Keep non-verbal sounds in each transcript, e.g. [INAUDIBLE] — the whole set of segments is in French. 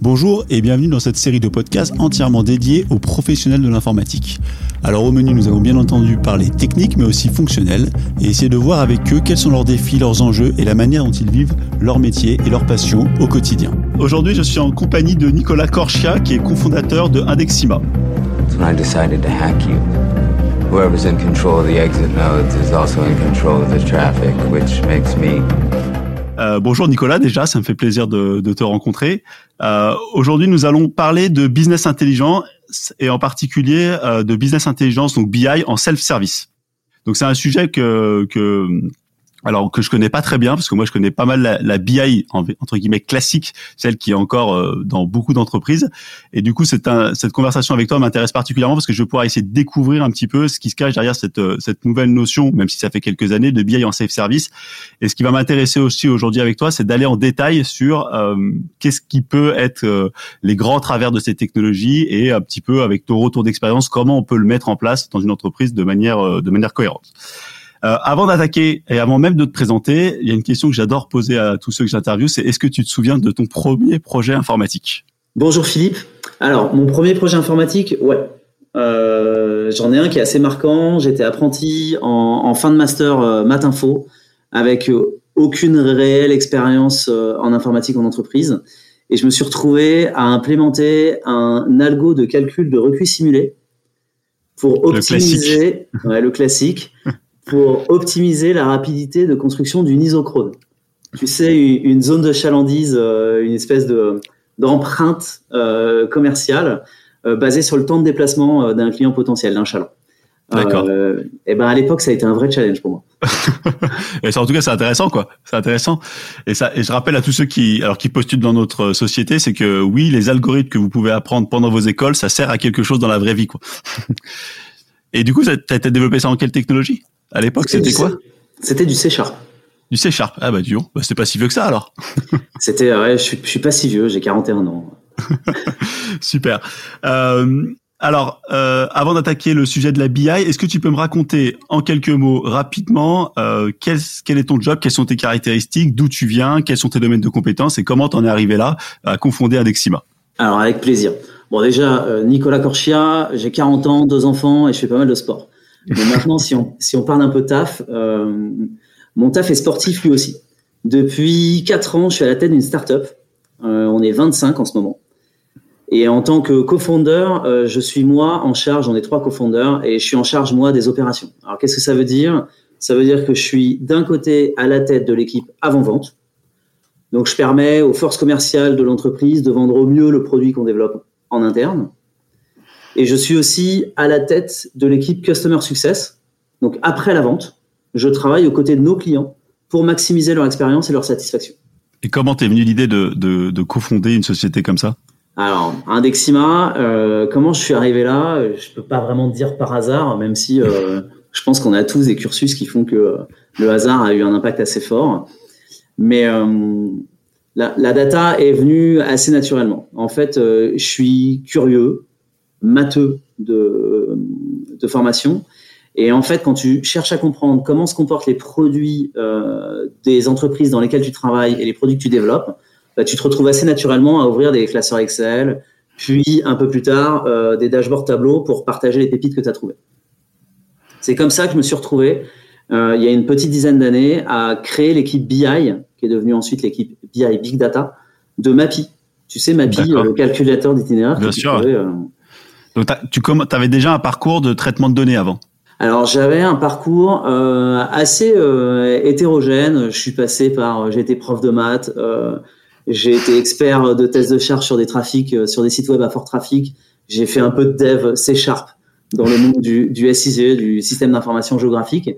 Bonjour et bienvenue dans cette série de podcasts entièrement dédiée aux professionnels de l'informatique. Alors au menu, nous allons bien entendu parler technique mais aussi fonctionnel et essayer de voir avec eux quels sont leurs défis, leurs enjeux et la manière dont ils vivent leur métier et leur passion au quotidien. Aujourd'hui, je suis en compagnie de Nicolas Corchia qui est cofondateur de Indexima. I decided to hack you, whoever's in control of the exit nodes is also in control of the traffic, which makes me euh, bonjour Nicolas, déjà, ça me fait plaisir de, de te rencontrer. Euh, Aujourd'hui, nous allons parler de business intelligent et en particulier euh, de business intelligence, donc BI en self-service. Donc c'est un sujet que, que alors que je connais pas très bien parce que moi je connais pas mal la, BI entre guillemets classique, celle qui est encore euh, dans beaucoup d'entreprises. Et du coup, cette conversation avec toi m'intéresse particulièrement parce que je vais pouvoir essayer de découvrir un petit peu ce qui se cache derrière cette, euh, nouvelle notion, même si ça fait quelques années, de BI en safe service. Et ce qui va m'intéresser aussi aujourd'hui avec toi, c'est d'aller en détail sur euh, qu'est-ce qui peut être les grands travers de ces technologies et un petit peu avec ton retour d'expérience, comment on peut le mettre en place dans une entreprise de manière de manière cohérente. Euh, avant d'attaquer et avant même de te présenter, il y a une question que j'adore poser à tous ceux que j'interviewe, c'est est-ce que tu te souviens de ton premier projet informatique? Bonjour Philippe. Alors, mon premier projet informatique, ouais. Euh, J'en ai un qui est assez marquant. J'étais apprenti en, en, fin de master euh, math info avec euh, aucune réelle expérience en informatique en entreprise. Et je me suis retrouvé à implémenter un algo de calcul de recuit simulé pour optimiser le classique, ouais, le classique [LAUGHS] pour optimiser la rapidité de construction d'une isochrone. Tu sais, une zone de chalandise, euh, une espèce de d'empreinte euh, commerciale euh, basée sur le temps de déplacement d'un client potentiel, d'un chaland. D'accord. Euh, et ben à l'époque, ça a été un vrai challenge pour moi. [LAUGHS] et ça, en tout cas, c'est intéressant, quoi. C'est intéressant. Et ça, et je rappelle à tous ceux qui, alors qui postulent dans notre société, c'est que oui, les algorithmes que vous pouvez apprendre pendant vos écoles, ça sert à quelque chose dans la vraie vie, quoi. [LAUGHS] et du coup, tu as développé ça en quelle technologie? À l'époque, c'était quoi C'était du C Sharp. Du C Sharp. Ah bah du bah, c'était pas si vieux que ça alors. [LAUGHS] c'était ouais, je suis, je suis pas si vieux, j'ai 41 ans. [LAUGHS] Super. Euh, alors, euh, avant d'attaquer le sujet de la BI, est-ce que tu peux me raconter en quelques mots rapidement euh, quel, quel, est ton job, quelles sont tes caractéristiques, d'où tu viens, quels sont tes domaines de compétences? Et comment t'en es arrivé là à confonder Indexima Alors avec plaisir. Bon déjà, Nicolas Corchia, j'ai 40 ans, deux enfants et je fais pas mal de sport. Maintenant, si on, si on parle un peu taf, euh, mon taf est sportif lui aussi. Depuis 4 ans, je suis à la tête d'une startup. Euh, on est 25 en ce moment. Et en tant que co-founder, euh, je suis moi en charge, on est trois co-founders, et je suis en charge moi des opérations. Alors qu'est-ce que ça veut dire? Ça veut dire que je suis d'un côté à la tête de l'équipe avant-vente. Donc je permets aux forces commerciales de l'entreprise de vendre au mieux le produit qu'on développe en interne. Et je suis aussi à la tête de l'équipe Customer Success. Donc après la vente, je travaille aux côtés de nos clients pour maximiser leur expérience et leur satisfaction. Et comment t'es venu l'idée de, de, de cofonder une société comme ça? Alors, Indexima, euh, comment je suis arrivé là? Je peux pas vraiment dire par hasard, même si euh, je pense qu'on a tous des cursus qui font que euh, le hasard a eu un impact assez fort. Mais la, la, data est venue assez naturellement. En fait, je suis curieux, matheux de, de formation. Et en fait, quand tu cherches à comprendre comment se comportent les produits euh, des entreprises dans lesquelles tu travailles et les produits que tu développes, bah, tu te retrouves assez naturellement à ouvrir des classeurs Excel, puis un peu plus tard euh, des dashboards tableaux pour partager les pépites que tu as trouvées. C'est comme ça que je me suis retrouvé, euh, il y a une petite dizaine d'années, à créer l'équipe BI, qui est devenue ensuite l'équipe BI Big Data, de MAPI. Tu sais, MAPI, le calculateur d'itinéraire. Bien sûr. Trouvais, donc, tu avais déjà un parcours de traitement de données avant alors j'avais un parcours euh, assez euh, hétérogène. Je suis passé par, j'ai été prof de maths, euh, j'ai été expert de tests de charge sur des trafics, euh, sur des sites web à fort trafic. J'ai fait un peu de dev C Sharp dans le monde du, du SIGE, du système d'information géographique.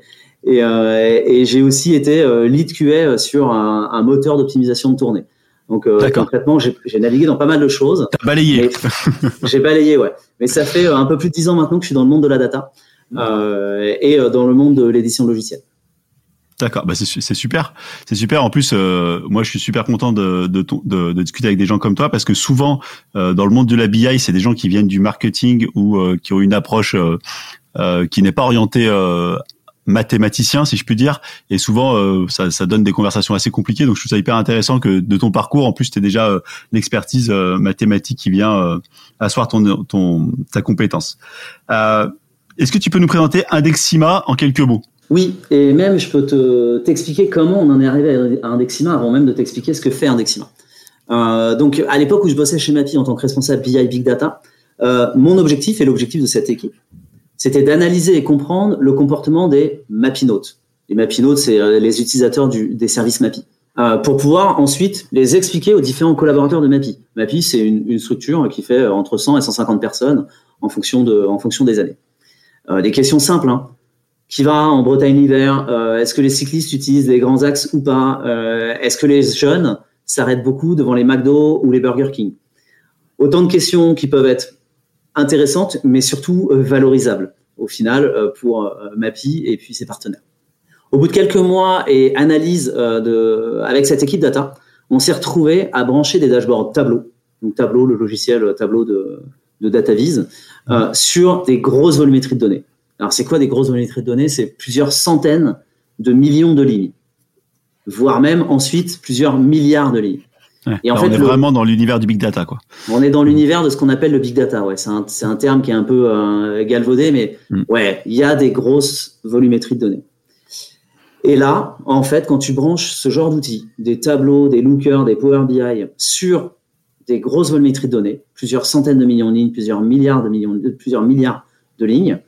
Et, euh, et j'ai aussi été lead QA sur un, un moteur d'optimisation de tournée. Donc concrètement, j'ai navigué dans pas mal de choses. T'as balayé. [LAUGHS] j'ai balayé, ouais. Mais ça fait un peu plus de dix ans maintenant que je suis dans le monde de la data euh, et euh, dans le monde de l'édition logicielle. D'accord, bah c'est super, c'est super. En plus, euh, moi, je suis super content de, de, de, de, discuter avec des gens comme toi parce que souvent, euh, dans le monde de la BI, c'est des gens qui viennent du marketing ou euh, qui ont une approche euh, qui n'est pas orientée mathématicien, si je puis dire, et souvent euh, ça, donne des conversations assez compliquées. Donc je trouve ça hyper intéressant que de ton parcours, en plus, tu déjà euh, l'expertise euh, mathématique qui vient asseoir ton, ta compétence. Est-ce que tu peux nous présenter Indexima en quelques mots? Oui, et même je peux te t'expliquer comment on en est arrivé à Indexima avant même de t'expliquer ce que fait Indexima. donc à l'époque où je bossais chez Mapi en tant que responsable BI Big Data, mon objectif et l'objectif de cette équipe, c'était d'analyser et comprendre le comportement des mapinotes. Les mapinotes, c'est euh, les utilisateurs des services MAPI. Euh, pour pouvoir ensuite les expliquer aux différents collaborateurs de MAPI. MAPI, c'est une, structure qui fait euh, entre 100 et 150 personnes en fonction, de, en fonction des années. des questions simples. Hein. Qui va en Bretagne l'hiver Est-ce que les cyclistes utilisent les grands axes ou pas Est-ce que les jeunes s'arrêtent beaucoup devant les McDo ou les Burger King? Autant de questions qui peuvent être intéressante, mais surtout euh, valorisable au final euh, pour euh, MAPI et puis ses partenaires. Au bout de quelques mois et analyse avec cette équipe data, on s'est retrouvé à brancher des dashboards Tableau, donc Tableau, le logiciel Tableau de, de sur des grosses volumétries de données. Alors c'est quoi des grosses volumétries de données? C'est plusieurs centaines de millions de lignes, voire même ensuite plusieurs milliards de lignes et en fait, on est vraiment dans l'univers du big data, quoi. On est dans l'univers de ce qu'on appelle le big data. Ouais, c'est un, un, terme qui est un peu euh, galvaudé, mais mm. ouais, il y a des grosses volumétries de données. Et là, en fait, quand tu branches ce genre d'outils, des tableaux, des lookers, des Power BI sur des grosses volumétries de données, plusieurs centaines de millions de lignes, plusieurs milliards de millions, plusieurs milliards de lignes,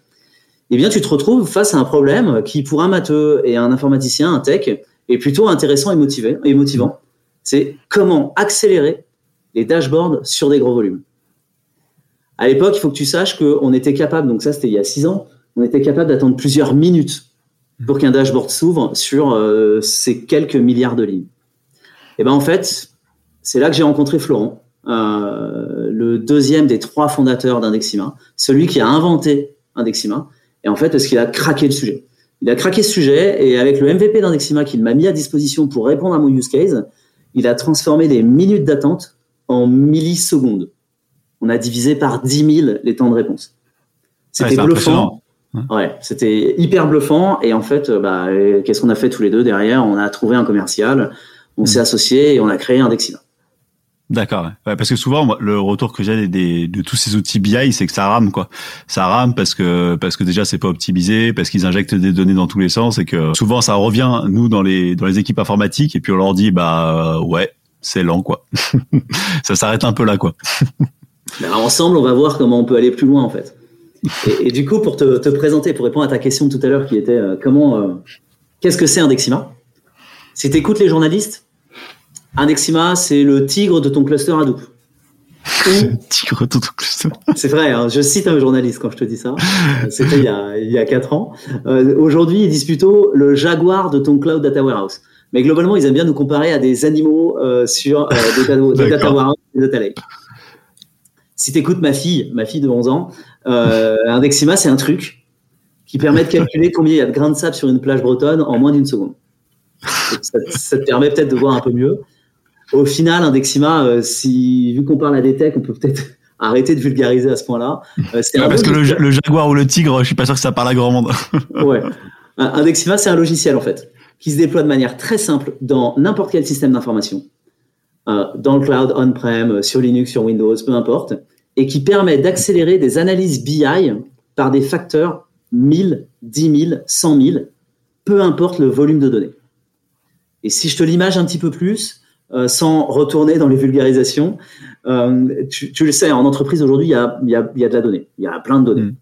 eh bien, tu te retrouves face à un problème qui, pour un matheux et un informaticien, un tech, est plutôt intéressant et motivé, et motivant c'est comment accélérer les dashboards sur des gros volumes. À l'époque, il faut que tu saches qu'on était capable, donc ça c'était il y a six ans, on était capable d'attendre plusieurs minutes pour qu'un dashboard s'ouvre sur euh, ces quelques milliards de lignes. Et ben en fait, c'est là que j'ai rencontré Florent, euh, le deuxième des trois fondateurs d'Indexima, celui qui a inventé Indexima, et en fait parce qu'il a craqué le sujet? Il a craqué ce sujet et avec le MVP d'Indexima qu'il m'a mis à disposition pour répondre à mon use case, il a transformé les minutes d'attente en millisecondes. On a divisé par 10 000 les temps de réponse. C'était bluffant. Ouais, c'était hyper bluffant. Et en fait, bah, qu'est-ce qu'on a fait tous les deux derrière? On a trouvé un commercial, on s'est mm. associé et on a créé un Dexina. D'accord, ouais. parce que souvent le retour que j'ai des, de tous ces outils BI, c'est que ça rame quoi. Ça rame parce que parce que déjà c'est pas optimisé, parce qu'ils injectent des données dans tous les sens et que souvent ça revient nous dans les dans les équipes informatiques et puis on leur dit bah ouais c'est lent quoi. [LAUGHS] ça s'arrête un peu là quoi. [LAUGHS] Ben, ensemble on va voir comment on peut aller plus loin en fait. Et, du coup pour te, te, présenter, pour répondre à ta question tout à l'heure qui était euh, comment euh, qu'est-ce que c'est un Dexima Si tu écoutes les journalistes Indexima, c'est le tigre de ton cluster Hadoop. [LAUGHS] tigre de ton cluster. c'est vrai, hein, je cite un journaliste quand je te dis ça. [LAUGHS] C'était il y a, il y a 4 ans. Euh, aujourd'hui, ils disent plutôt le jaguar de ton cloud data warehouse. Mais globalement, ils aiment bien nous comparer à des animaux euh, sur euh, des, data warehouse des data lake. Si tu écoutes ma fille, ma fille de 11 ans, Indexima, c'est un truc qui permet de calculer combien il y a de grains de sable sur une plage bretonne en moins d'une seconde. [LAUGHS] Ça, ça, te permet peut-être de voir un peu mieux au final, Indexima, euh, si, vu qu'on parle à des techs, on peut peut-être [LAUGHS] arrêter de vulgariser à ce point-là. Euh, parce que le, jaguar ou le tigre, je suis pas sûr que ça parle à grand monde. [LAUGHS] ouais. Indexima, c'est un logiciel en fait qui se déploie de manière très simple dans n'importe quel système d'information, euh, dans le cloud, on-prem, sur Linux, sur Windows, peu importe, et qui permet d'accélérer des analyses BI par des facteurs 1000, 10 000, 100 000, peu importe le volume de données. Et si je te l'image un petit peu plus, euh, sans retourner dans les vulgarisations. Euh, tu, le sais, en entreprise aujourd'hui, il y a, y, a, y a, de la donnée. Il y a plein de données. Mm.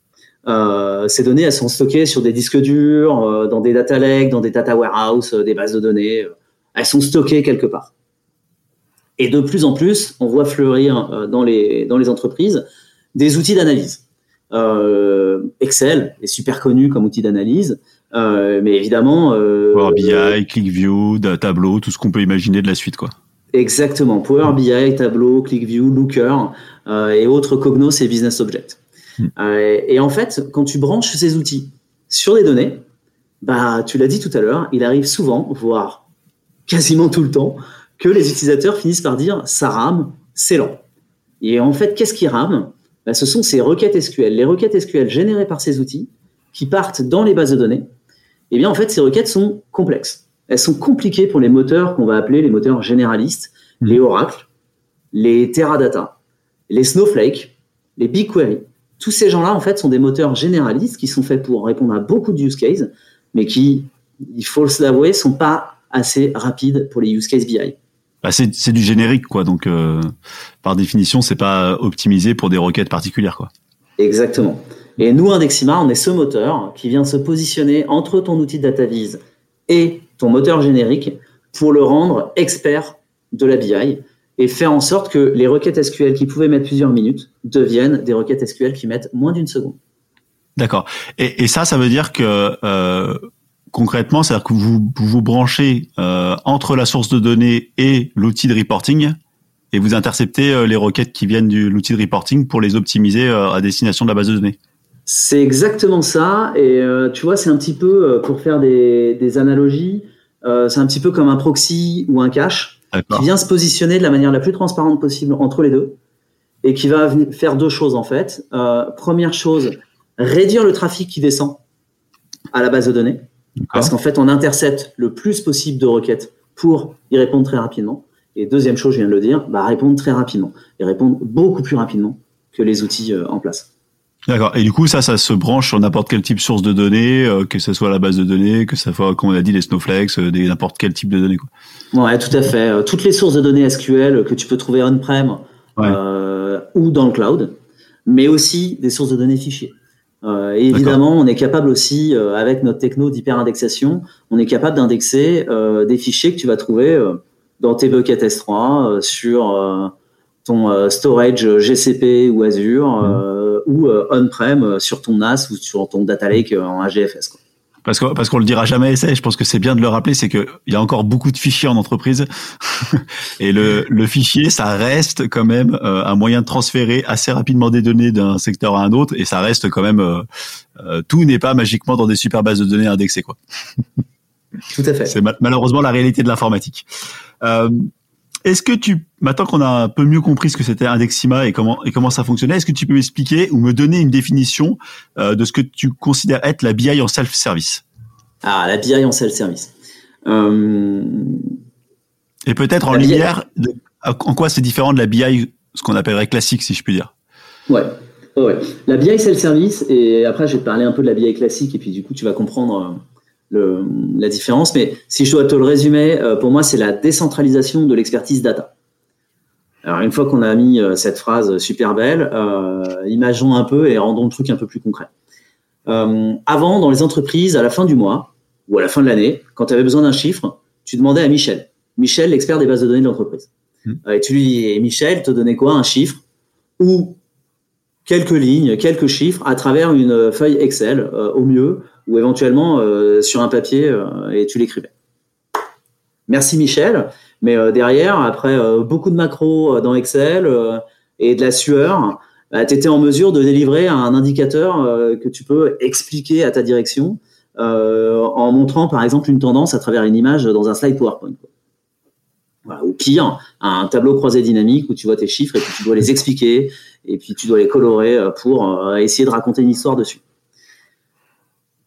Euh, ces données, elles sont stockées sur des disques durs, dans des data lakes, dans des data warehouse, des bases de données. Elles sont stockées quelque part. Et de plus en plus, on voit fleurir dans les, dans les entreprises des outils d'analyse. Excel est super connu comme outil d'analyse. Euh, mais évidemment. Euh, Power BI, ClickView, Tableau, tout ce qu'on peut imaginer de la suite, quoi. Exactement. Power BI, Tableau, ClickView, Looker euh, et autres Cognos et Business Object. Hmm. et en fait, quand tu branches ces outils sur les données, bah, tu l'as dit tout à l'heure, il arrive souvent, voire quasiment tout le temps, que les utilisateurs finissent par dire ça rame, c'est lent. Et en fait, qu'est-ce qui rame? Bah, Ce sont ces requêtes SQL. Les requêtes SQL générées par ces outils qui partent dans les bases de données Eh bien, en fait, ces requêtes sont complexes. Elles sont compliquées pour les moteurs qu'on va appeler les moteurs généralistes, mmh. les Oracle, les Teradata, les Snowflake, les BigQuery. Tous ces gens-là, en fait, sont des moteurs généralistes qui sont faits pour répondre à beaucoup de use cases, mais qui, il faut l'avouer, sont pas assez rapides pour les use cases BI. Bah c'est du générique, quoi. Donc, euh, par définition, c'est pas optimisé pour des requêtes particulières, quoi. Exactement. Et nous, Indexima, on est ce moteur qui vient se positionner entre ton outil DataVis et ton moteur générique pour le rendre expert de la BI et faire en sorte que les requêtes SQL qui pouvaient mettre plusieurs minutes deviennent des requêtes SQL qui mettent moins d'une seconde. D'accord. Et, ça, ça veut dire que euh, concrètement, c'est-à-dire que vous vous branchez euh, entre la source de données et l'outil de reporting et vous interceptez euh, les requêtes qui viennent de l'outil de reporting pour les optimiser à destination de la base de données. C'est exactement ça. Et tu vois, c'est un petit peu, pour faire des, des analogies, c'est un petit peu comme un proxy ou un cache qui vient se positionner de la manière la plus transparente possible entre les deux et qui va faire deux choses en fait. première chose, réduire le trafic qui descend à la base de données. Parce qu'en fait, on intercepte le plus possible de requêtes pour y répondre très rapidement. Et deuxième chose, je viens de le dire, bah, répondre très rapidement. Et répondre beaucoup plus rapidement que les outils euh, en place. D'accord. Et du coup, ça, ça se branche sur n'importe quel type source de données, euh, que ce soit la base de données, que ce soit, comme on a dit, les snowflakes, euh, n'importe quel type de données. Quoi. Ouais, tout à fait. toutes les sources de données SQL que tu peux trouver on-prem ou dans le cloud, mais aussi des sources de données fichiers. Euh, et évidemment, on est capable aussi, euh, avec notre techno d'hyperindexation, on est capable d'indexer euh, des fichiers que tu vas trouver dans tes buckets S3 sur ton storage GCP ou Azure mmh. ou on-prem sur ton NAS ou sur ton data lake en AGFS. Quoi. Parce qu'on parce qu'on le dira jamais assez, je pense que c'est bien de le rappeler, c'est qu'il y a encore beaucoup de fichiers en entreprise [LAUGHS] et le, le fichier, ça reste quand même euh, un moyen de transférer assez rapidement des données d'un secteur à un autre et ça reste quand même euh, euh, tout n'est pas magiquement dans des super bases de données indexées quoi. Tout à fait. C'est malheureusement la réalité de l'informatique. Est-ce que tu, maintenant qu'on a un peu mieux compris ce que c'était Indexima et comment et comment ça fonctionnait, est-ce que tu peux m'expliquer ou me donner une définition euh, de ce que tu considères être la BI en self-service? Ah, la BI en self-service. Euh... Et peut-être en lumière, en quoi c'est différent de la BI, ce qu'on appellerait classique, si je puis dire? Ouais. ouais. La BI self-service, et après je vais te parler un peu de la BI classique, et puis du coup tu vas comprendre euh, le, la différence. Mais si je dois te le résumer, euh, pour moi, c'est la décentralisation de l'expertise data. Alors, une fois qu'on a mis euh, cette phrase super belle, euh, imaginons un peu et rendons le truc un peu plus concret. Euh, avant, dans les entreprises, à la fin du mois ou à la fin de l'année, quand tu avais besoin d'un chiffre, tu demandais à Michel. Michel, l'expert des bases de données de l'entreprise. Mmh. et tu lui dis, Michel, te donnait quoi? Un chiffre ou quelques lignes, quelques chiffres à travers une feuille Excel au mieux ou éventuellement euh, sur un papier euh, et tu l'écrivais. Merci Michel, mais euh, derrière, après beaucoup de macros dans Excel et de la sueur, bah, tu étais en mesure de délivrer un indicateur que tu peux expliquer à ta direction en montrant par exemple une tendance à travers une image dans un slide PowerPoint. ou pire, un tableau croisé dynamique où tu vois tes chiffres et puis tu dois les expliquer et puis tu dois les colorer pour essayer de raconter une histoire dessus.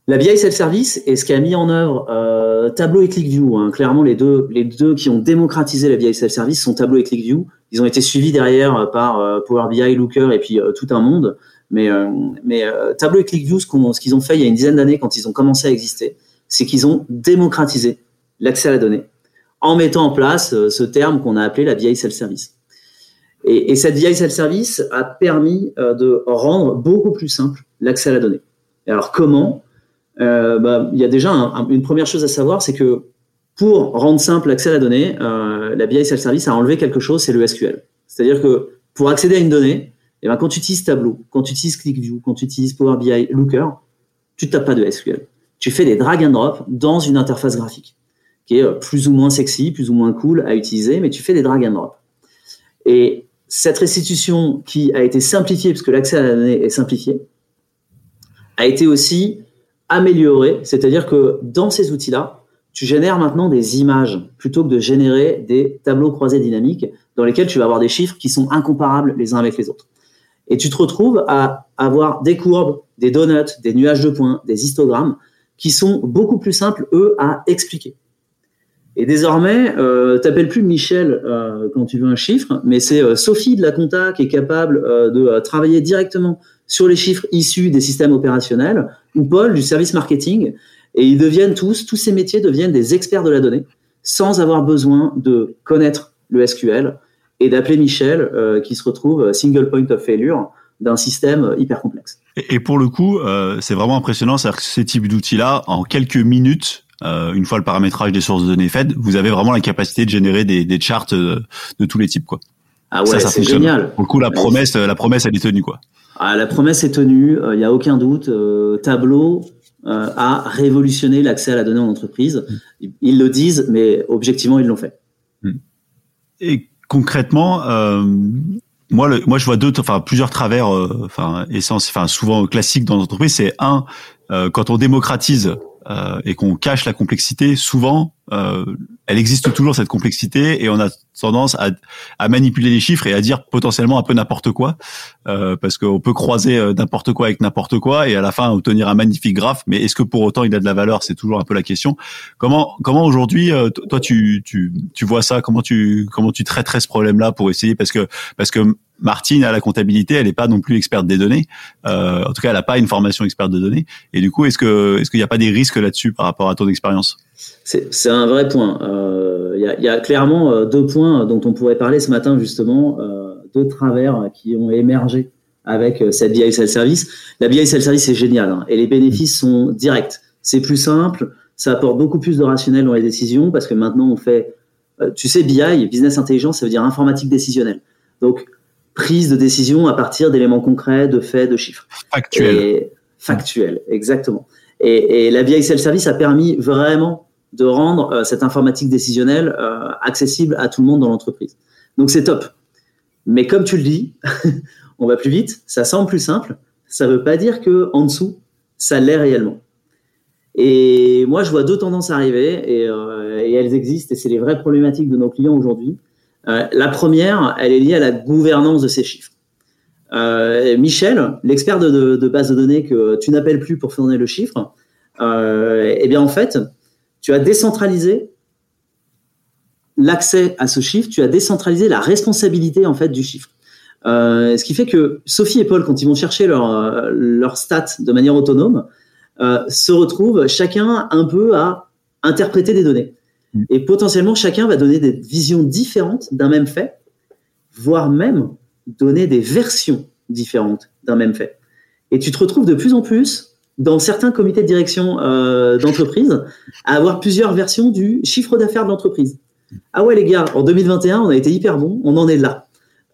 La BI Self-Service est ce qui a mis en œuvre euh, Tableau et ClickView. Hein. Clairement, les deux, qui ont démocratisé la BI Self-Service sont Tableau et ClickView. Ils ont été suivis derrière euh, par euh, Power BI, Looker et puis tout un monde. Mais, Tableau et ClickView, ce qu'ils ont fait il y a une dizaine d'années quand ils ont commencé à exister, c'est qu'ils ont démocratisé l'accès à la donnée en mettant en place ce terme qu'on a appelé la BI Self-Service. Et, et, cette BI Self-Service a permis de rendre beaucoup plus simple l'accès à la donnée. Et alors comment euh, bah, il y a déjà une première chose à savoir, c'est que pour rendre simple l'accès à la donnée, euh, la BI Self-Service a enlevé quelque chose, c'est le SQL. C'est-à-dire que pour accéder à une donnée, eh ben, quand tu utilises Tableau, quand tu utilises ClickView, quand tu utilises Power BI, Looker, tu ne tapes pas de SQL. Tu fais des drag and drop dans une interface graphique qui est euh, plus ou moins sexy, plus ou moins cool à utiliser, mais tu fais des drag and drop. Et cette restitution qui a été simplifiée, parce que l'accès à la donnée est simplifié, a été aussi améliorer, c'est-à-dire que dans ces outils-là, tu génères maintenant des images plutôt que de générer des tableaux croisés dynamiques dans lesquels tu vas avoir des chiffres qui sont incomparables les uns avec les autres. Et tu te retrouves à avoir des courbes, des donuts, des nuages de points, des histogrammes qui sont beaucoup plus simples, eux, à expliquer. Et désormais, euh, t'appelles plus Michel euh, quand tu veux un chiffre, mais c'est euh, Sophie de la compta qui est capable de travailler directement sur les chiffres issus des systèmes opérationnels, ou Paul du service marketing, et ils deviennent tous, tous ces métiers deviennent des experts de la donnée, sans avoir besoin de connaître le SQL et d'appeler Michel, qui se retrouve single point of failure d'un système hyper complexe. Et, pour le coup, c'est vraiment impressionnant, c'est-à-dire que ces types d'outils-là, en quelques minutes, euh, une fois le paramétrage des sources de données fait, vous avez vraiment la capacité de générer des, des charts de, de, tous les types, quoi. Ah ouais, c'est génial. Pour le coup, la promesse, la promesse, elle est tenue, quoi. Ah, la promesse est tenue, il euh, n'y a aucun doute. Euh, Tableau a révolutionné l'accès à la donnée en entreprise. Mm. Ils, le disent, mais objectivement, ils l'ont fait. Mm. Et concrètement, moi, le, moi, je vois deux, enfin plusieurs travers, enfin essence, enfin souvent classiques dans l'entreprise. C'est un, quand on démocratise euh, et qu'on cache la complexité, souvent, euh, elle existe toujours cette complexité et on a tendance à, à, manipuler les chiffres et à dire potentiellement un peu n'importe quoi, euh, parce qu'on peut croiser euh, n'importe quoi avec n'importe quoi et à la fin obtenir un magnifique graphe. Mais est-ce que pour autant il a de la valeur? C'est toujours un peu la question. Comment comment aujourd'hui, euh, toi tu, tu tu vois ça? Comment tu comment tu traiterais ce problème-là pour essayer? Parce que parce que Martine à la comptabilité, elle n'est pas non plus experte des données. Euh, en tout cas, elle n'a pas une formation experte de données. Et du coup, est-ce qu'il n'y a pas des risques là-dessus par rapport à ton expérience? C'est un vrai point. Euh, il y, a, clairement euh, deux points dont on pourrait parler ce matin justement, deux travers qui ont émergé avec cette BI Self-Service. La BI Self-Service est géniale hein, et les bénéfices sont directs. C'est plus simple, ça apporte beaucoup plus de rationnel dans les décisions parce que maintenant on fait, tu sais, BI, Business Intelligence, ça veut dire informatique décisionnelle. Donc prise de décision à partir d'éléments concrets, de faits, de chiffres. Factuels. Factuel, exactement. Et, et la BI Self-Service a permis vraiment de rendre euh, cette informatique décisionnelle euh, accessible à tout le monde dans l'entreprise. Donc c'est top. Mais comme tu le dis, [LAUGHS] on va plus vite, ça semble plus simple. Ça ne veut pas dire que en dessous, ça l'est réellement. Et moi, je vois deux tendances arriver et, euh, et elles existent et c'est les vraies problématiques de nos clients aujourd'hui. Euh, la première, elle est liée à la gouvernance de ces chiffres. Euh, Michel, l'expert de, base de données que tu n'appelles plus pour fournir le chiffre, euh, eh bien en fait, tu as décentralisé l'accès à ce chiffre, tu as décentralisé la responsabilité en fait du chiffre. Ce qui fait que Sophie et Paul, quand ils vont chercher leur, stats de manière autonome, se retrouvent chacun un peu à interpréter des données. Et potentiellement, chacun va donner des visions différentes d'un même fait, voire même donner des versions différentes d'un même fait. Et tu te retrouves de plus en plus dans certains comités de direction euh, d'entreprise à avoir plusieurs versions du chiffre d'affaires de l'entreprise. Ah ouais les gars, en 2021, on a été hyper bon, on en est là.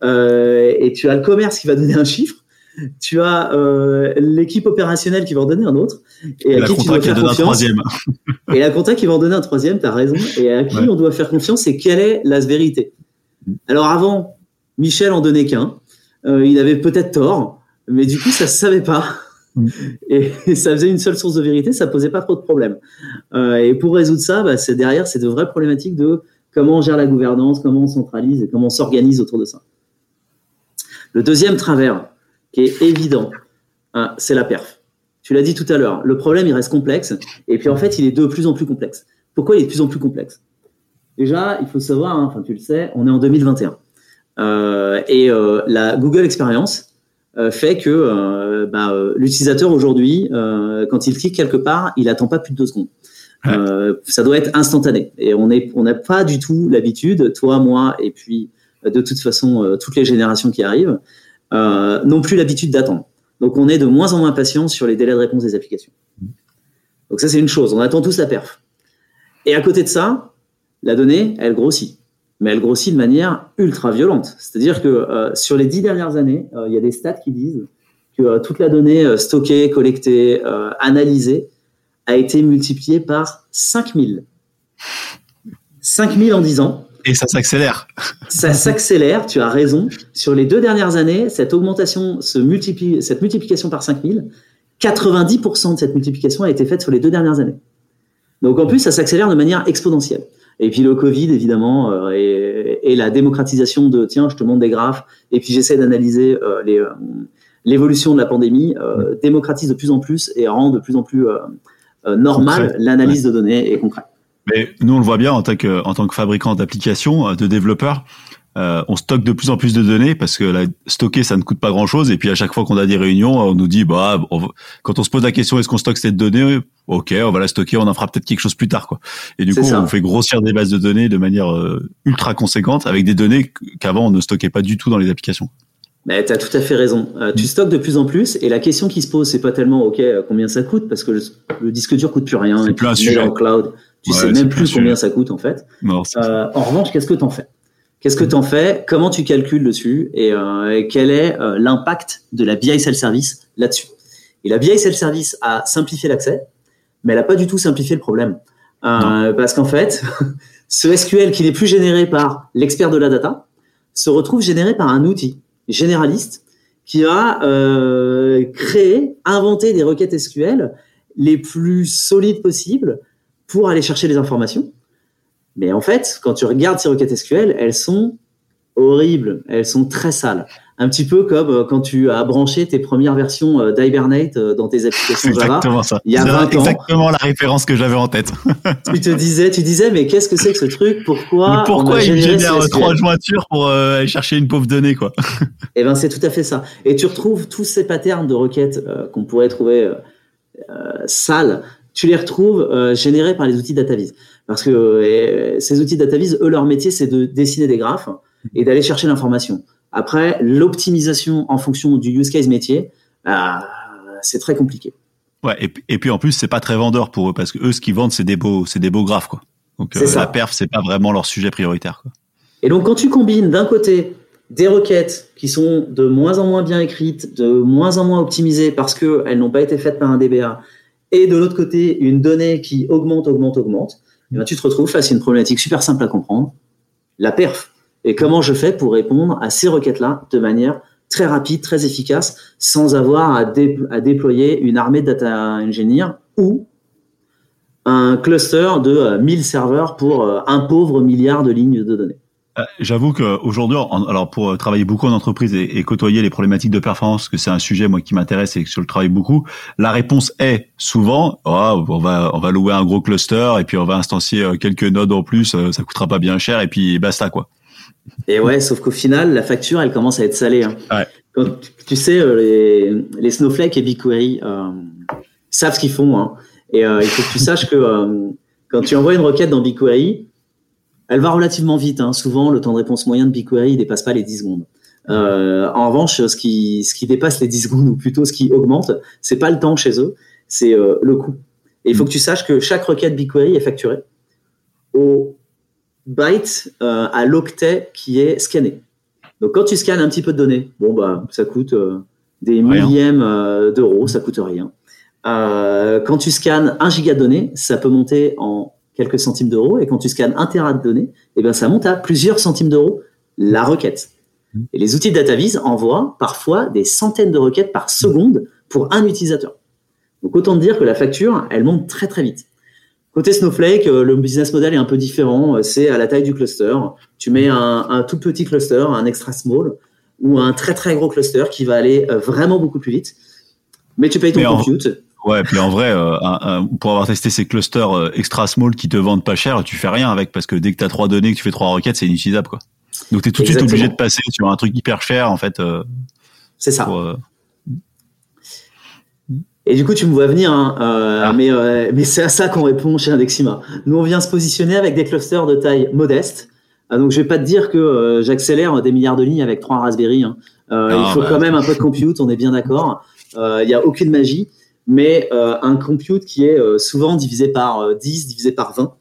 Euh, et tu as le commerce qui va donner un chiffre, tu as euh, l'équipe opérationnelle qui va en donner un autre. Et, à la qui qui un troisième. [LAUGHS] et la compta qui va en donner un troisième, tu as raison. Et à qui on doit faire confiance, c'est quelle est la vérité. Alors avant, Michel en donnait qu'un. Euh, il avait peut-être tort, mais du coup, ça se savait pas. Mm. Et, [LAUGHS] ça faisait une seule source de vérité, ça posait pas trop de problèmes. Euh, et pour résoudre ça, bah, c'est derrière, c'est de vraies problématiques de comment on gère la gouvernance, comment on centralise et comment on s'organise autour de ça. Le deuxième travers, qui est évident, hein, c'est la perf. Tu l'as dit tout à l'heure, le problème, il reste complexe, et puis en fait, il est de plus en plus complexe. Pourquoi il est de plus en plus complexe? Déjà, il faut savoir, hein, enfin tu le sais, on est en 2021. Euh, et euh, la Google Experience euh, fait que euh, bah, euh, l'utilisateur aujourd'hui, quand il clique quelque part, il attend pas plus de deux secondes. ça doit être instantané. Et on n'a on pas du tout l'habitude, toi, moi, et puis de toute façon toutes les générations qui arrivent, euh, n'ont plus l'habitude d'attendre. Donc on est de moins en moins patient sur les délais de réponse des applications. Donc ça c'est une chose, on attend tous la perf. Et à côté de ça, la donnée, elle grossit. Mais elle grossit de manière ultra violente. C'est-à-dire que euh, sur les dix dernières années, euh, il y a des stats qui disent que toute la donnée stockée, collectée, analysée a été multipliée par 5000. 5000 en 10 ans. Et ça s'accélère. Ça s'accélère, tu as raison. Sur les deux dernières années, cette augmentation, se multiplie, cette multiplication par 5000, 90% de cette multiplication a été faite sur les deux dernières années. Donc en plus, ça s'accélère de manière exponentielle. Et puis le Covid, évidemment, euh, et, la démocratisation de tiens, je te montre des graphes, et puis j'essaie d'analyser euh, euh, l'évolution de la pandémie, démocratise de plus en plus et rend de plus en plus normal, l'analyse de données est concrète. Mais nous, on le voit bien en tant que, en tant que fabricant d'applications, de développeurs. Euh, on stocke de plus en plus de données parce que la, stocker ça ne coûte pas grand chose et puis à chaque fois qu'on a des réunions on nous dit bah quand on se pose la question est-ce qu'on stocke cette donnée ok on va la stocker on en fera peut-être quelque chose plus tard quoi et du coup on fait grossir des bases de données de manière euh, ultra conséquente avec des données qu'avant on ne stockait pas du tout dans les applications mais tu as tout à fait raison. Euh, tu stockes de plus en plus et la question qui se pose, c'est pas tellement OK, combien ça coûte parce que le, disque dur coûte plus rien. C'est plus un sujet. en cloud, tu sais même plus combien ça coûte en fait. en revanche, qu'est-ce que tu en fais? Qu'est-ce que tu en fais? Comment tu calcules dessus? Et, euh, quel est euh, l'impact de la BI Self-Service là-dessus? Et la BI Self-Service a simplifié l'accès, mais elle n'a pas du tout simplifié le problème. Euh, parce qu'en fait, [LAUGHS] ce SQL qui n'est plus généré par l'expert de la data se retrouve généré par un outil généraliste qui a euh, créé, inventé des requêtes SQL les plus solides possibles pour aller chercher les informations mais en fait, quand tu regardes ces requêtes SQL, elles sont horribles, elles sont très sales. Un petit peu comme euh, quand tu as branché tes premières versions euh, d'Hibernate euh, dans tes applications Java. Exactement ça. Il y a 20 ans. Exactement la référence que j'avais en tête. [LAUGHS] tu te disais, tu disais, mais qu'est-ce que c'est que ce truc? Pourquoi mais Pourquoi il génère trois jointures pour aller chercher une pauvre donnée, quoi? [LAUGHS] Eh ben, c'est tout à fait ça. Et tu retrouves tous ces patterns de requêtes qu'on pourrait trouver sales. Tu les retrouves générés par les outils DataVis. Parce que euh, ces outils DataVis, eux, leur métier, c'est de dessiner des graphes et d'aller chercher l'information. Après, l'optimisation en fonction du use case métier, bah, c'est très compliqué. Ouais, et, puis en plus, c'est pas très vendeur pour eux parce que eux, ce qu'ils vendent, c'est des beaux, c'est des beaux graphes, quoi. Donc euh, la perf, c'est pas vraiment leur sujet prioritaire. Quoi. Et donc, quand tu combines d'un côté des requêtes qui sont de moins en moins bien écrites, de moins en moins optimisées parce qu'elles n'ont pas été faites par un DBA, et de l'autre côté, une donnée qui augmente, augmente, augmente, eh ben, tu te retrouves face à une problématique super simple à comprendre, la perf. Et comment je fais pour répondre à ces requêtes-là de manière très rapide, très efficace, sans avoir à, déployer une armée de data engineers ou un cluster de 1000 euh, serveurs pour euh, un pauvre milliard de lignes de données? Euh, j'avoue qu'aujourd'hui, alors pour travailler beaucoup en entreprise et, côtoyer les problématiques de performance, que c'est un sujet moi qui m'intéresse et que je le travaille beaucoup, la réponse est souvent oh, on va on va louer un gros cluster et puis on va instancier euh, quelques nodes en plus, euh, ça coûtera pas bien cher et puis basta quoi. Et ouais, sauf qu'au final, la facture, elle commence à être salée. Hein. Quand, tu sais, les, les Snowflake et BigQuery savent ce qu'ils font. Hein. Et il faut que tu saches que quand tu envoies une requête dans BigQuery, elle va relativement vite. Hein. Souvent, le temps de réponse moyen de BigQuery ne dépasse pas les 10 secondes. Euh, en revanche, ce qui, ce qui dépasse les 10 secondes, ou plutôt ce qui augmente, c'est pas le temps chez eux, c'est euh, le coût. Et il faut que tu saches que chaque requête BigQuery est facturée au byte euh, à l'octet qui est scanné. Donc quand tu scannes un petit peu de données, bon bah ça coûte des millièmes d'euros, ça coûte rien. quand tu scannes un giga de données, ça peut monter en quelques centimes d'euros. Et quand tu scannes un téra de données, eh ben, ça monte à plusieurs centimes d'euros la requête. Mmh. Et les outils de DataVis envoient parfois des centaines de requêtes par seconde pour un utilisateur. Donc autant dire que la facture, elle monte très très vite. Côté Snowflake, euh, le business model est un peu différent. Euh, c'est à la taille du cluster. Tu mets un, tout petit cluster, un extra small, ou un très très gros cluster qui va aller euh, vraiment beaucoup plus vite. Mais tu payes ton compute. Ouais, puis en vrai, euh, pour avoir testé ces clusters euh, extra small qui te vendent pas cher, tu fais rien avec parce que dès que tu as trois données, que tu fais trois requêtes, c'est inutilisable quoi. Donc tu es tout de suite obligé de passer sur un truc hyper cher en fait. Euh, c'est ça. et du coup, tu me vois venir, hein, ah. mais, mais c'est à ça qu'on répond chez Indexima. Nous, on vient se positionner avec des clusters de taille modeste. donc, je vais pas te dire que j'accélère des milliards de lignes avec trois Raspberry. Hein. il faut bah, quand même un peu de compute, on est bien d'accord. Il n'y a aucune magie mais euh, un compute qui est euh, souvent divisé par 10, euh, divisé par 20,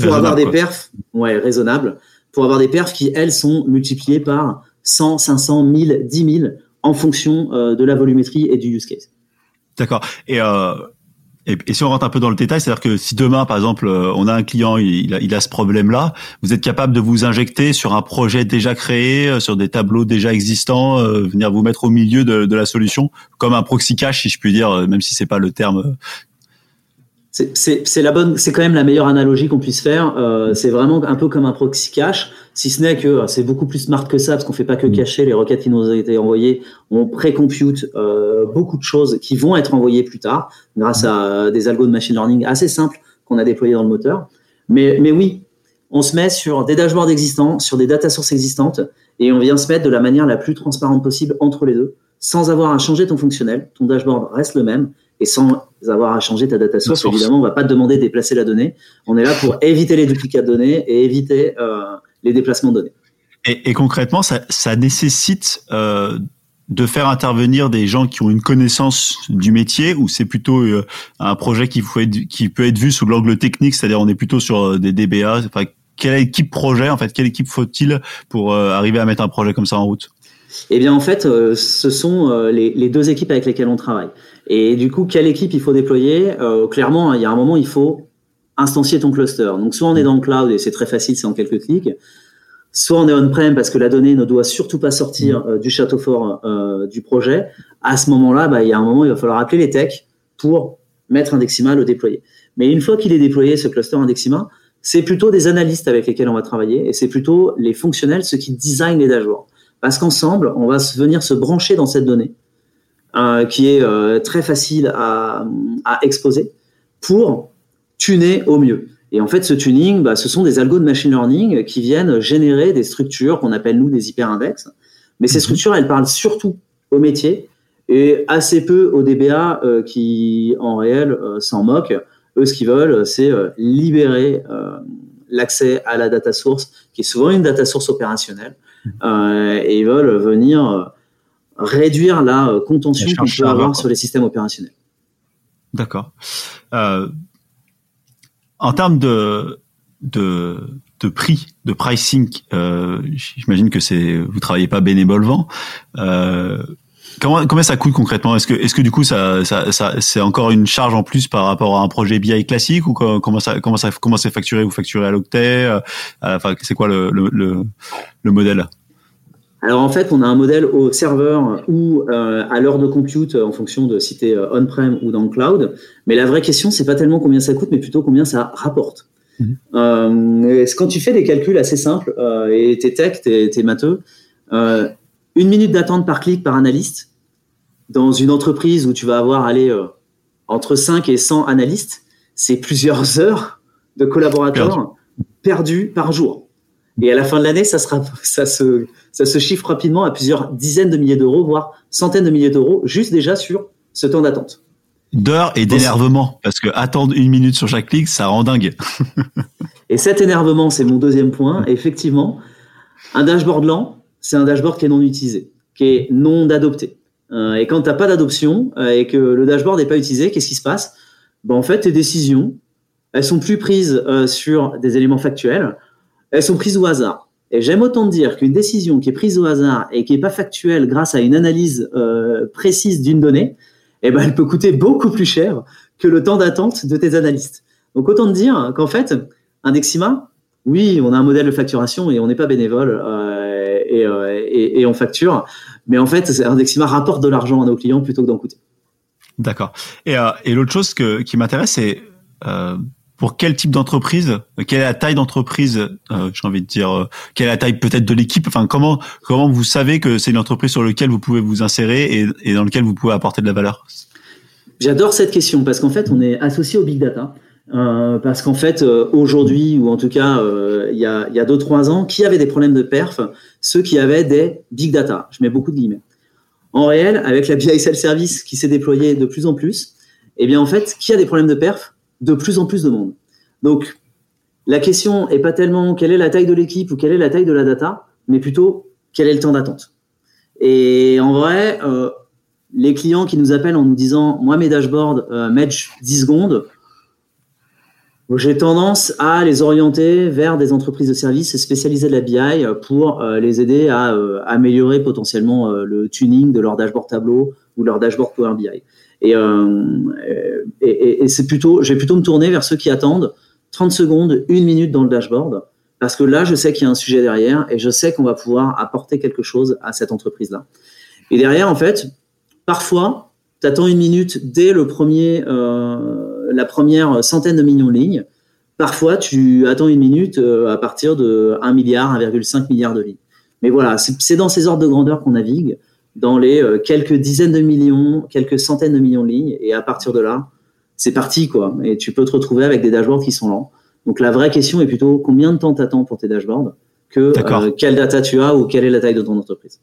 pour avoir des perfs, ouais, raisonnables, pour avoir des perfs qui, elles, sont multipliées par 100, 500, 1000, 10 000 en fonction de la volumétrie et du use case. D'accord. Et et, si on rentre un peu dans le détail, c'est-à-dire que si demain, par exemple, euh, on a un client, il a, il a ce problème-là, vous êtes capable de vous injecter sur un projet déjà créé, euh, sur des tableaux déjà existants, euh, venir vous mettre au milieu de, de, la solution, comme un proxy cache, si je puis dire, même si c'est pas le terme c'est la bonne, c'est quand même la meilleure analogie qu'on puisse faire. Euh, c'est vraiment un peu comme un proxy cache, si ce n'est que euh, c'est beaucoup plus smart que ça, parce qu'on fait pas que mm. cacher les requêtes qui nous ont été envoyées. On pré-compute euh, beaucoup de choses qui vont être envoyées plus tard grâce à des algos de machine learning assez simples qu'on a déployés dans le moteur. Mais, mais oui, on se met sur des dashboards existants, sur des data sources existantes, et on vient se mettre de la manière la plus transparente possible entre les deux, sans avoir à changer ton fonctionnel. Ton dashboard reste le même, et sans avoir à changer ta data source, évidemment, on va pas te demander de déplacer la donnée. On est là pour éviter les duplicats de données et éviter euh, les déplacements de données. Et, et concrètement, ça, ça nécessite euh, de faire intervenir des gens qui ont une connaissance du métier ou c'est plutôt euh, un projet qui, faut être, qui peut être vu sous l'angle technique, c'est-à-dire on est plutôt sur des DBA. Enfin, quelle équipe projet, en fait, quelle équipe faut-il pour arriver à mettre un projet comme ça en route? Eh bien, en fait, ce sont les, les, deux équipes avec lesquelles on travaille. Et du coup, quelle équipe il faut déployer? Clairement, il y a un moment, il faut instancier ton cluster. Donc, soit on est dans le cloud et c'est très facile, c'est en quelques clics soit on est on-prem parce que la donnée ne doit surtout pas sortir mm. euh, du château fort euh, du projet. À ce moment-là, bah, il y a un moment, il va falloir appeler les techs pour mettre Indexima, le déployer. Mais une fois qu'il est déployé, ce cluster Indexima, c'est plutôt des analystes avec lesquels on va travailler et c'est plutôt les fonctionnels, ceux qui designent les dashboards. Parce qu'ensemble, on va venir se brancher dans cette donnée euh, qui est euh, très facile à, à exposer pour tuner au mieux. Et en fait, ce tuning, bah, ce sont des algos de machine learning qui viennent générer des structures qu'on appelle nous des hyperindex. Mais ces mhm. structures, elles parlent surtout au métier et assez peu aux DBA euh, qui, en réel, s'en moquent. Eux, ce qu'ils veulent, c'est libérer l'accès à la data source, qui est souvent une data source opérationnelle. Mhm. et ils veulent venir réduire la contention qu'on peut avoir sur les systèmes opérationnels. D'accord. En termes de, de, de prix, de pricing, euh, j'imagine que c'est vous travaillez pas bénévolement. Euh, comment, combien ça coûte concrètement? Est-ce que, est-ce que du coup ça, ça, ça c'est encore une charge en plus par rapport à un projet BI classique ou comment ça, comment ça, comment c'est facturé? Vous facturez à l'octet? Euh, Enfin, c'est quoi le, le, le, le modèle? Alors en fait, on a un modèle au serveur ou euh, à l'heure de compute en fonction de si tu es on-prem ou dans le cloud. Mais la vraie question, c'est pas tellement combien ça coûte, mais plutôt combien ça rapporte. Mhm. Euh, quand tu fais des calculs assez simples euh, et t'es tech, t'es es matheux, euh, une minute d'attente par clic par analyste dans une entreprise où tu vas avoir aller euh, entre 5 et 100 analystes, c'est plusieurs [LAUGHS] heures de collaborateurs perdus par jour. Et à la fin de l'année, ça, sera, ça, se, ça se chiffre rapidement à plusieurs dizaines de milliers d'euros, voire centaines de milliers d'euros, juste déjà sur ce temps d'attente. D'heures et d'énervement, parce que attendre une minute sur chaque clic, ça rend dingue. [LAUGHS] et cet énervement, c'est mon deuxième point. Effectivement, un dashboard lent, c'est un dashboard qui est non utilisé, qui est non adopté. Euh, et quand tu n'as pas d'adoption euh, et que le dashboard n'est pas utilisé, qu'est-ce qui se passe? Ben, En fait, tes décisions, elles sont plus prises euh, sur des éléments factuels, elles sont prises au hasard. Et j'aime autant dire qu'une décision qui est prise au hasard et qui n'est pas factuelle grâce à une analyse euh, précise d'une donnée, eh ben, elle peut coûter beaucoup plus cher que le temps d'attente de tes analystes. Donc autant dire qu'en fait, Indexima, oui, on a un modèle de facturation et on n'est pas bénévole euh, et, euh, et, on facture, mais en fait, Indexima rapporte de l'argent à nos clients plutôt que d'en coûter. D'accord. Et, et l'autre chose que, qui m'intéresse, c'est pour quel type d'entreprise, quelle est la taille d'entreprise, euh, j'ai envie de dire, euh, quelle est la taille peut-être de l'équipe, enfin comment comment vous savez que c'est une entreprise sur laquelle vous pouvez vous insérer et, dans laquelle vous pouvez apporter de la valeur? J'adore cette question parce qu'en fait on est associé au big data. Euh, parce qu'en fait, aujourd'hui, ou en tout cas, il y a, y a deux, trois ans, qui avait des problèmes de perf? Ceux qui avaient des big data. Je mets beaucoup de guillemets. En réel, avec la BI Self-Service qui s'est déployée de plus en plus, eh bien, en fait, qui a des problèmes de perf? De plus en plus de monde. Donc, la question est pas tellement quelle est la taille de l'équipe ou quelle est la taille de la data, mais plutôt quel est le temps d'attente. Et en vrai, euh, les clients qui nous appellent en nous disant moi mes dashboards euh, mettent 10 secondes, j'ai tendance à les orienter vers des entreprises de services spécialisées de la BI pour euh, les aider à euh, améliorer potentiellement le tuning de leur dashboard tableau ou leur dashboard Power BI. Et, euh, et, c'est plutôt, je vais plutôt me tourner vers ceux qui attendent 30 secondes, une minute dans le dashboard, parce que là, je sais qu'il y a un sujet derrière et je sais qu'on va pouvoir apporter quelque chose à cette entreprise-là. Et derrière, en fait, parfois, tu attends une minute dès le premier, euh, la première centaine de millions de lignes. Parfois, tu attends une minute à partir de 1 milliard, 1,5 milliard de lignes. Mais voilà, c'est dans ces ordres de grandeur qu'on navigue, dans les quelques dizaines de millions, quelques centaines de millions de lignes, et à partir de là, c'est parti, quoi. Et tu peux te retrouver avec des dashboards qui sont lents. Donc la vraie question est plutôt combien de temps t'attends pour tes dashboards que euh, quelle data tu as ou quelle est la taille de ton entreprise?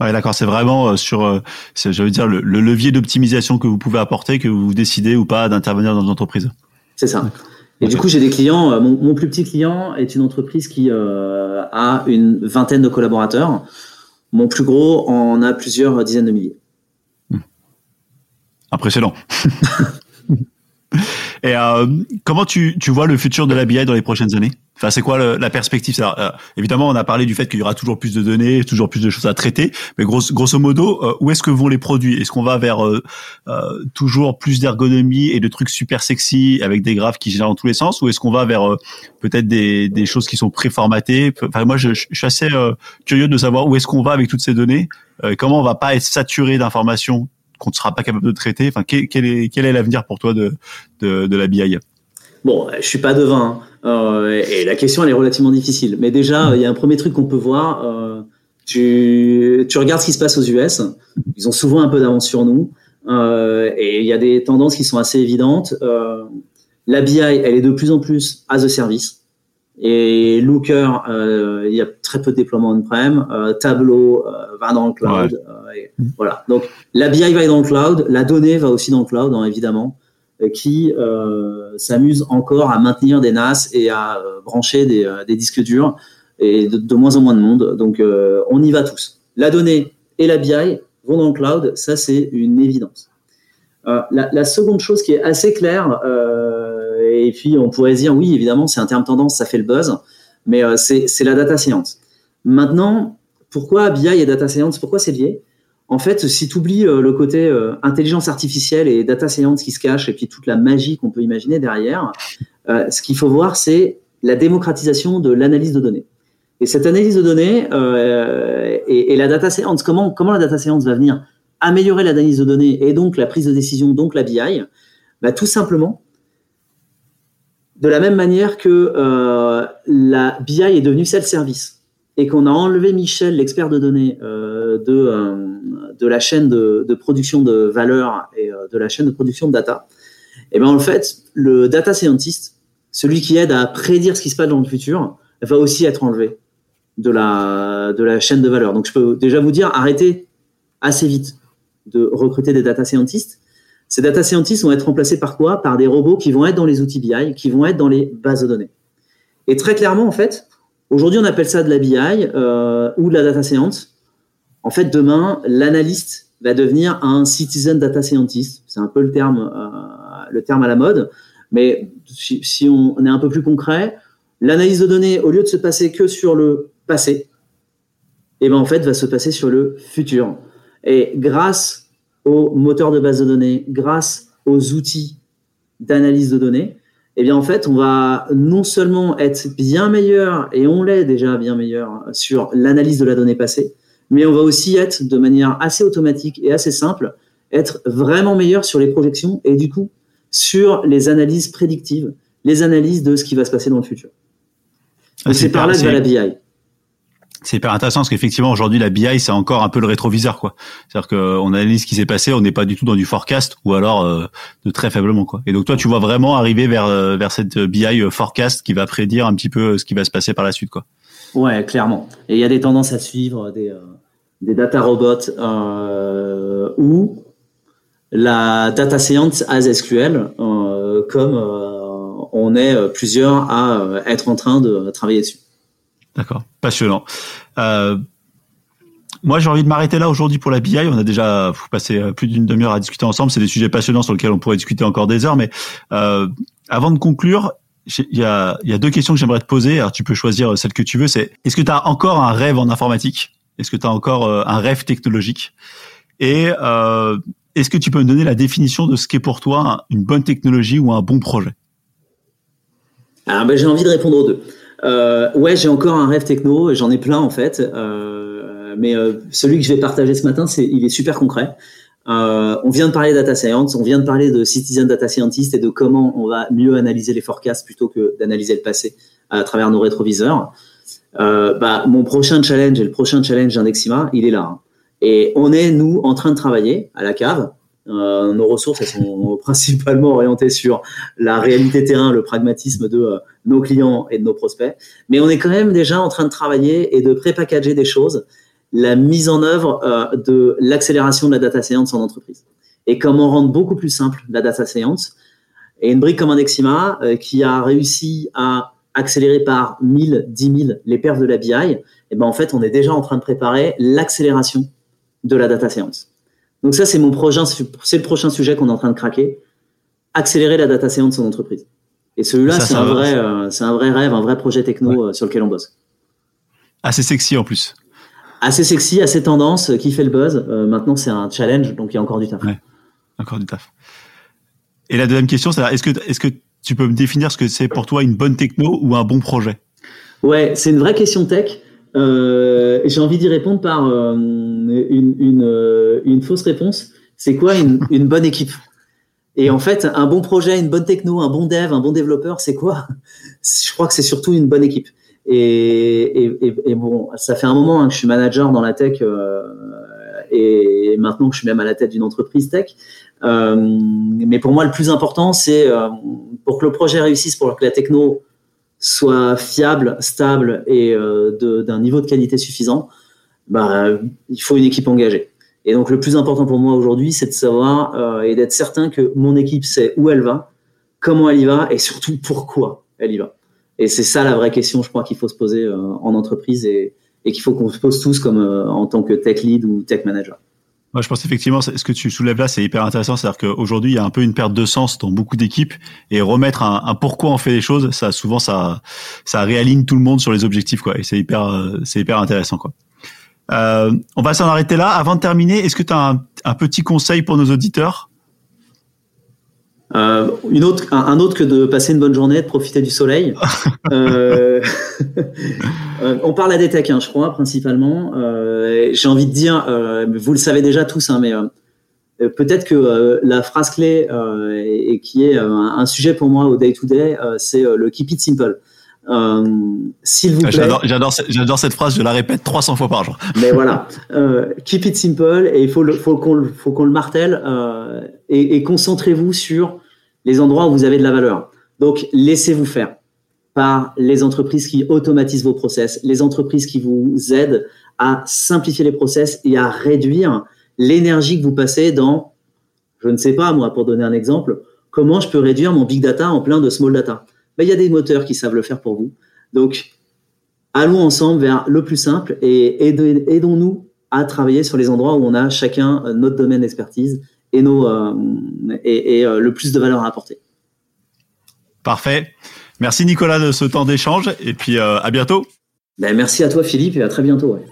Ouais, d'accord. C'est vraiment euh, sur, euh, je veux dire, le, levier d'optimisation que vous pouvez apporter, que vous décidez ou pas d'intervenir dans l'entreprise. C'est ça. Et du coup, j'ai des clients. Mon, mon, plus petit client est une entreprise qui a une vingtaine de collaborateurs. Mon plus gros en a plusieurs dizaines de milliers. Impressionnant. [LAUGHS] Et euh, comment tu, tu vois le futur de la BI dans les prochaines années? Enfin, c'est quoi la perspective? Euh, Évidemment, on a parlé du fait qu'il y aura toujours plus de données, toujours plus de choses à traiter, mais grosso, modo, euh, où est-ce que vont les produits? Est-ce qu'on va vers toujours plus d'ergonomie et de trucs super sexy avec des graphes qui gèrent dans tous les sens, ou est-ce qu'on va vers peut-être des, des choses qui sont préformatées? Enfin, moi, je, je suis assez curieux de savoir où est-ce qu'on va avec toutes ces données. comment on va pas être saturé d'informations qu'on ne sera pas capable de traiter? Enfin, quel, est quel est l'avenir pour toi de, de, de la BI Bon, je suis pas devin hein. euh, et la question elle est relativement difficile. Mais déjà, il y a un premier truc qu'on peut voir. Euh, tu, tu regardes ce qui se passe aux US. Ils ont souvent un peu d'avance sur nous euh, et il y a des tendances qui sont assez évidentes. Euh, la BI, elle est de plus en plus as a service. Et Looker, euh, il y a très peu de déploiement on-prem. Tableau va dans le cloud. voilà. Donc la BI va dans le cloud, la donnée va aussi dans le cloud, hein, évidemment, qui s'amuse encore à maintenir des NAS et à brancher des, des, disques durs et de, moins en moins de monde. Donc on y va tous. La donnée et la BI vont dans le cloud, ça c'est une évidence. La, seconde chose qui est assez claire, et puis on pourrait dire oui, évidemment, c'est un terme tendance, ça fait le buzz, mais euh, c'est la data science. Maintenant, pourquoi BI et data science Pourquoi c'est lié? En fait, si tu oublies euh, le côté euh, intelligence artificielle et data science qui se cache, et puis toute la magie qu'on peut imaginer derrière, ce qu'il faut voir, c'est la démocratisation de l'analyse de données. Et cette analyse de données et, la data science, comment, comment la data science va venir améliorer l'analyse de données et donc la prise de décision, donc la BI bah, Tout simplement de la même manière que euh, la BI est devenue self-service et qu'on a enlevé Michel, l'expert de données, euh, de, euh, de la chaîne de, production de valeur et de la chaîne de production de data, et eh bien en fait, le data scientist, celui qui aide à prédire ce qui se passe dans le futur, va aussi être enlevé de la, de la chaîne de valeur. Donc je peux déjà vous dire, arrêtez assez vite de recruter des data scientists ces data scientists vont être remplacés par quoi? Par des robots qui vont être dans les outils BI, qui vont être dans les bases de données. Et très clairement, en fait, aujourd'hui, on appelle ça de la BI euh, ou de la data science. En fait, demain, l'analyste va devenir un citizen data scientist. C'est un peu le terme, euh, le terme à la mode. Mais si, on est un peu plus concret, l'analyse de données, au lieu de se passer que sur le passé, eh ben en fait, va se passer sur le futur. Et grâce aux moteurs de base de données, grâce aux outils d'analyse de données, eh bien en fait, on va non seulement être bien meilleur, et on l'est déjà bien meilleur sur l'analyse de la donnée passée, mais on va aussi être de manière assez automatique et assez simple, être vraiment meilleur sur les projections et du coup sur les analyses prédictives, les analyses de ce qui va se passer dans le futur. Ah, c'est par là que va la BI c'est hyper intéressant parce qu'effectivement aujourd'hui la BI c'est encore un peu le rétroviseur quoi. C'est-à-dire qu'on analyse ce qui s'est passé, on n'est pas du tout dans du forecast ou alors euh, de très faiblement quoi. Et donc toi tu vois vraiment arriver vers euh, vers cette BI euh, forecast qui va prédire un petit peu ce qui va se passer par la suite quoi. Ouais, clairement. Et il y a des tendances à suivre des data robots ou la data science as SQL comme on est plusieurs à être en train de travailler dessus. D'accord, passionnant. Euh, moi, j'ai envie de m'arrêter là aujourd'hui pour la BI. On a déjà passé euh, plus d'une demi-heure à discuter ensemble. C'est des sujets passionnants sur lesquels on pourrait discuter encore des heures. Mais euh, avant de conclure, il y a, deux questions que j'aimerais te poser. Tu peux choisir celle que tu veux. C'est est-ce que tu as encore un rêve en informatique? Est-ce que tu as encore un rêve technologique? Et est-ce que tu peux me donner la définition de ce qu'est pour toi une bonne technologie ou un bon projet? Alors, ben, j'ai envie de répondre aux deux. Euh, ouais, j'ai encore un rêve techno, j'en ai plein en fait, euh, mais euh, celui que je vais partager ce matin, c'est, il est super concret. Euh, on vient de parler data science, on vient de parler de citizen data scientist et de comment on va mieux analyser les forecasts plutôt que d'analyser le passé à travers nos rétroviseurs. Euh, bah, mon prochain challenge et le prochain challenge d'Indexima, il est là. Hein. Et on est, nous, en train de travailler à la cave. Euh, nos ressources, sont [LAUGHS] principalement orientées sur la réalité terrain, le pragmatisme de euh, nos clients et de nos prospects. Mais on est quand même déjà en train de travailler et de pré-packager des choses la mise en œuvre euh, de l'accélération de la data science en entreprise. Et comment rendre beaucoup plus simple la data science. Et une brique comme Indexima qui a réussi à accélérer par 1000, 10 000 les perfs de la BI, et eh ben en fait, on est déjà en train de préparer l'accélération de la data science. Donc ça, c'est mon prochain, c'est le prochain sujet qu'on est en train de craquer, accélérer la data science en entreprise. Et celui-là, c'est un vrai, euh, c'est un vrai rêve, un vrai projet techno sur lequel on bosse. Assez sexy en plus assez sexy, assez tendance, qui fait le buzz. Euh, maintenant, c'est un challenge, donc il y a encore du taf. Ouais, encore du taf. Et la deuxième question, c'est est-ce que, est-ce que tu peux me définir ce que c'est pour toi une bonne techno ou un bon projet? Ouais, c'est une vraie question tech. Euh, j'ai envie d'y répondre par euh, une, une, fausse réponse. C'est quoi une, bonne équipe? Et en fait, un bon projet, une bonne techno, un bon dev, un bon développeur, c'est quoi? Je crois que c'est surtout une bonne équipe. Et, bon, ça fait un moment hein, que je suis manager dans la tech euh, et maintenant que je suis même à la tête d'une entreprise tech. Euh, mais pour moi, le plus important, c'est euh, pour que le projet réussisse, pour que la techno soit fiable, stable et euh, d'un niveau de qualité suffisant, bah, il faut une équipe engagée. Et donc, le plus important pour moi aujourd'hui, c'est de savoir euh, et d'être certain que mon équipe sait où elle va, comment elle y va et surtout pourquoi elle y va. Et c'est ça la vraie question, je crois, qu'il faut se poser euh, en entreprise et, qu'il faut qu'on se pose tous comme euh, en tant que tech lead ou tech manager. Je pense effectivement, ce que tu soulèves là, c'est hyper intéressant. C'est-à-dire qu'aujourd'hui, il y a un peu une perte de sens dans beaucoup d'équipes et remettre un, pourquoi on fait les choses, ça, souvent, ça, ça réaligne tout le monde sur les objectifs, quoi. Et c'est hyper, euh, c'est hyper intéressant, quoi. Euh, on va s'en arrêter là. Avant de terminer, est-ce que tu as un, petit conseil pour nos auditeurs? Euh, une autre, un, autre que de passer une bonne journée, de profiter du soleil. [LAUGHS] euh, [LAUGHS] euh, on parle à des tech, hein, je crois, principalement. Euh, J'ai envie de dire, vous le savez déjà tous, hein, mais peut-être que la phrase clé et, qui est un, sujet pour moi au day to day, c'est le keep it simple. S'il vous plaît. J'adore, cette phrase. Je la répète 300 fois par jour. [LAUGHS] Mais voilà, keep it simple et il faut, le, faut qu'on, qu'on le martèle et, et concentrez-vous sur les endroits où vous avez de la valeur. Donc, laissez-vous faire par les entreprises qui automatisent vos process, les entreprises qui vous aident à simplifier les process et à réduire l'énergie que vous passez dans, je ne sais pas moi, pour donner un exemple, comment je peux réduire mon big data en plein de small data. Ben, il y a des moteurs qui savent le faire pour vous. Donc, allons ensemble vers le plus simple et aidons-nous à travailler sur les endroits où on a chacun notre domaine d'expertise et, nos, euh, et, et euh, le plus de valeur à apporter. Parfait. Merci Nicolas de ce temps d'échange et puis euh, à bientôt. Ben, merci à toi Philippe et à très bientôt. Ouais.